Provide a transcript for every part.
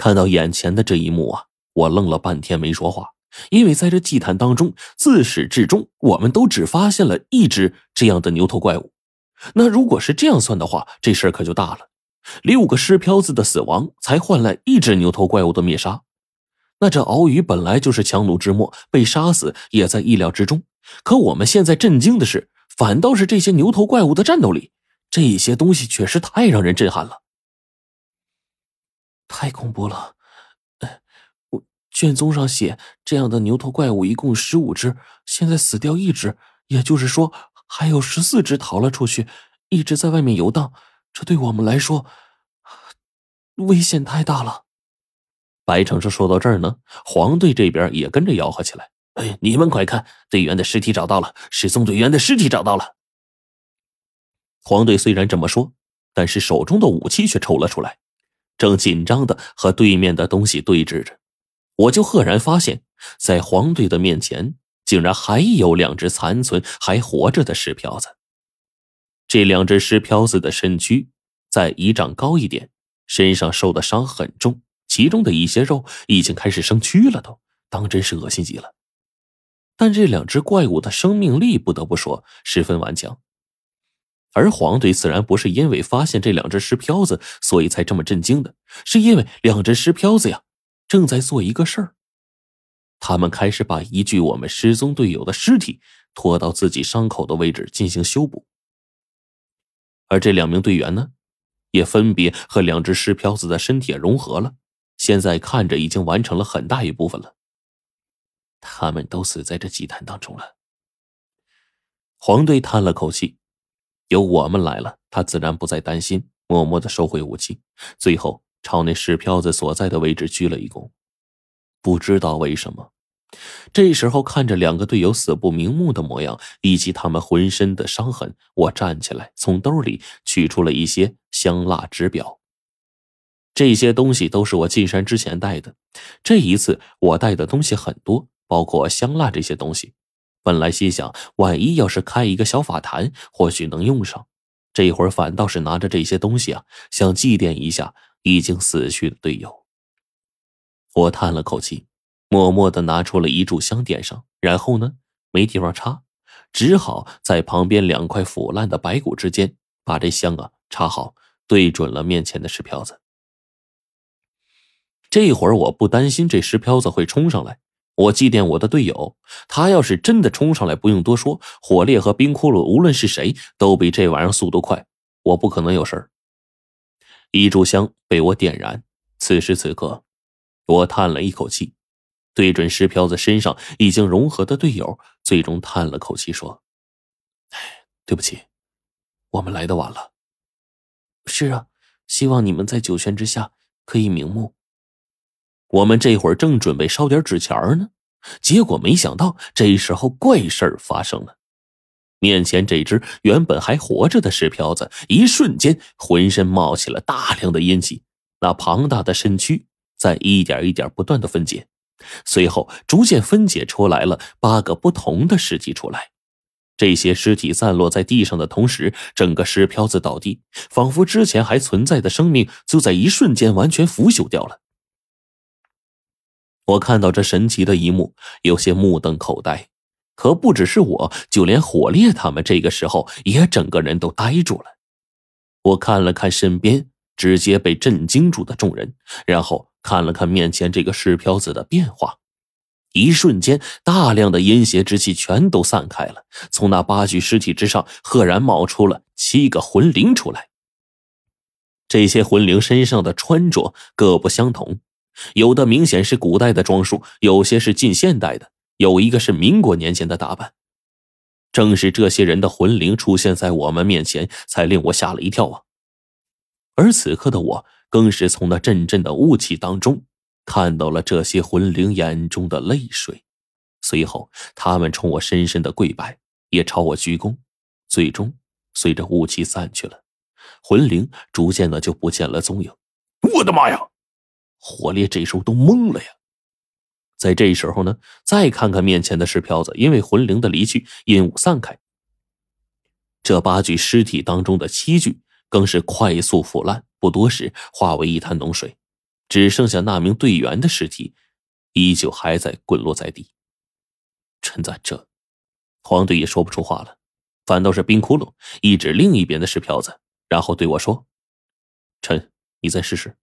看到眼前的这一幕啊，我愣了半天没说话，因为在这祭坛当中，自始至终我们都只发现了一只这样的牛头怪物。那如果是这样算的话，这事儿可就大了。六个尸漂子的死亡，才换来一只牛头怪物的灭杀。那这敖宇本来就是强弩之末，被杀死也在意料之中。可我们现在震惊的是，反倒是这些牛头怪物的战斗力，这些东西确实太让人震撼了，太恐怖了！我卷宗上写，这样的牛头怪物一共十五只，现在死掉一只，也就是说还有十四只逃了出去，一直在外面游荡。这对我们来说，危险太大了。白城是说到这儿呢，黄队这边也跟着吆喝起来：“哎，你们快看，队员的尸体找到了！失踪队员的尸体找到了！”黄队虽然这么说，但是手中的武器却抽了出来，正紧张的和对面的东西对峙着。我就赫然发现，在黄队的面前，竟然还有两只残存还活着的石漂子。这两只石漂子的身躯在一丈高一点，身上受的伤很重。其中的一些肉已经开始生蛆了，都当真是恶心极了。但这两只怪物的生命力，不得不说十分顽强。而黄队自然不是因为发现这两只尸漂子，所以才这么震惊的，是因为两只尸漂子呀，正在做一个事儿。他们开始把一具我们失踪队友的尸体拖到自己伤口的位置进行修补。而这两名队员呢，也分别和两只尸漂子的身体融合了。现在看着已经完成了很大一部分了，他们都死在这祭坛当中了。黄队叹了口气，有我们来了，他自然不再担心，默默的收回武器，最后朝那石漂子所在的位置鞠了一躬。不知道为什么，这时候看着两个队友死不瞑目的模样，以及他们浑身的伤痕，我站起来，从兜里取出了一些香蜡纸表。这些东西都是我进山之前带的。这一次我带的东西很多，包括香蜡这些东西。本来心想，万一要是开一个小法坛，或许能用上。这会儿反倒是拿着这些东西啊，想祭奠一下已经死去的队友。我叹了口气，默默的拿出了一炷香点上，然后呢，没地方插，只好在旁边两块腐烂的白骨之间把这香啊插好，对准了面前的石瓢子。这会儿我不担心这石漂子会冲上来，我祭奠我的队友。他要是真的冲上来，不用多说，火烈和冰窟窿无论是谁都比这玩意儿速度快，我不可能有事儿。一炷香被我点燃，此时此刻，我叹了一口气，对准石瓢子身上已经融合的队友，最终叹了口气说：“哎，对不起，我们来的晚了。是啊，希望你们在九泉之下可以瞑目。”我们这会儿正准备烧点纸钱呢，结果没想到这时候怪事儿发生了。面前这只原本还活着的石漂子，一瞬间浑身冒起了大量的阴气，那庞大的身躯在一点一点不断的分解，随后逐渐分解出来了八个不同的尸体出来。这些尸体散落在地上的同时，整个石漂子倒地，仿佛之前还存在的生命就在一瞬间完全腐朽掉了。我看到这神奇的一幕，有些目瞪口呆。可不只是我，就连火烈他们这个时候也整个人都呆住了。我看了看身边直接被震惊住的众人，然后看了看面前这个石漂子的变化，一瞬间，大量的阴邪之气全都散开了。从那八具尸体之上，赫然冒出了七个魂灵出来。这些魂灵身上的穿着各不相同。有的明显是古代的装束，有些是近现代的，有一个是民国年间的打扮。正是这些人的魂灵出现在我们面前，才令我吓了一跳啊！而此刻的我，更是从那阵阵的雾气当中，看到了这些魂灵眼中的泪水。随后，他们冲我深深的跪拜，也朝我鞠躬。最终，随着雾气散去了，魂灵逐渐的就不见了踪影。我的妈呀！火烈这时候都懵了呀，在这时候呢，再看看面前的石漂子，因为魂灵的离去，阴雾散开，这八具尸体当中的七具更是快速腐烂，不多时化为一滩脓水。只剩下那名队员的尸体，依旧还在滚落在地。陈子，这黄队也说不出话了，反倒是冰窟窿一指另一边的石瓢子，然后对我说：“陈，你再试试。”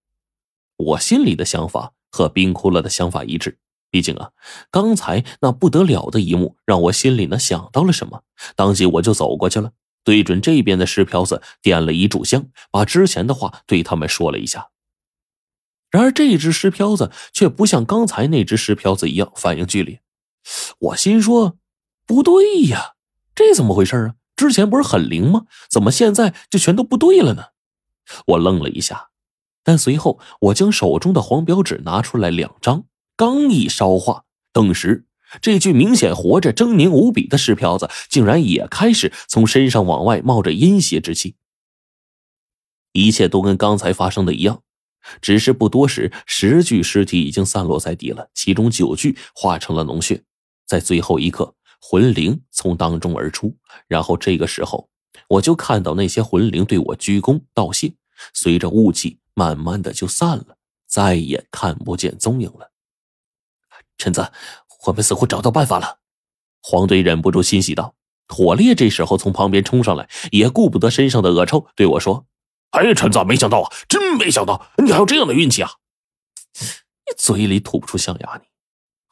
我心里的想法和冰窟窿的想法一致。毕竟啊，刚才那不得了的一幕让我心里呢想到了什么，当即我就走过去了，对准这边的石瓢子点了一炷香，把之前的话对他们说了一下。然而这只石瓢子却不像刚才那只石瓢子一样反应剧烈，我心说不对呀，这怎么回事啊？之前不是很灵吗？怎么现在就全都不对了呢？我愣了一下，但随后我将手中的黄标纸拿出来两张。刚一烧化，顿时这具明显活着、狰狞无比的石瓢子，竟然也开始从身上往外冒着阴邪之气。一切都跟刚才发生的一样，只是不多时，十具尸体已经散落在地了，其中九具化成了脓血。在最后一刻，魂灵从当中而出，然后这个时候，我就看到那些魂灵对我鞠躬道谢，随着雾气慢慢的就散了，再也看不见踪影了。陈子，我们似乎找到办法了。黄队忍不住欣喜道：“火烈这时候从旁边冲上来，也顾不得身上的恶臭，对我说：‘哎，陈子，没想到啊，真没想到，你还有这样的运气啊！’你嘴里吐不出象牙，你！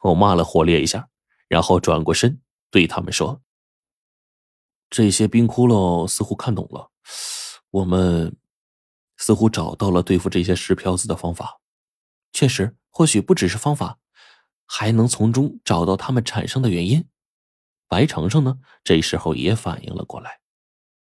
我骂了火烈一下，然后转过身对他们说：‘这些冰窟窿似乎看懂了，我们似乎找到了对付这些石漂子的方法。确实，或许不只是方法。’”还能从中找到他们产生的原因。白程程呢？这时候也反应了过来。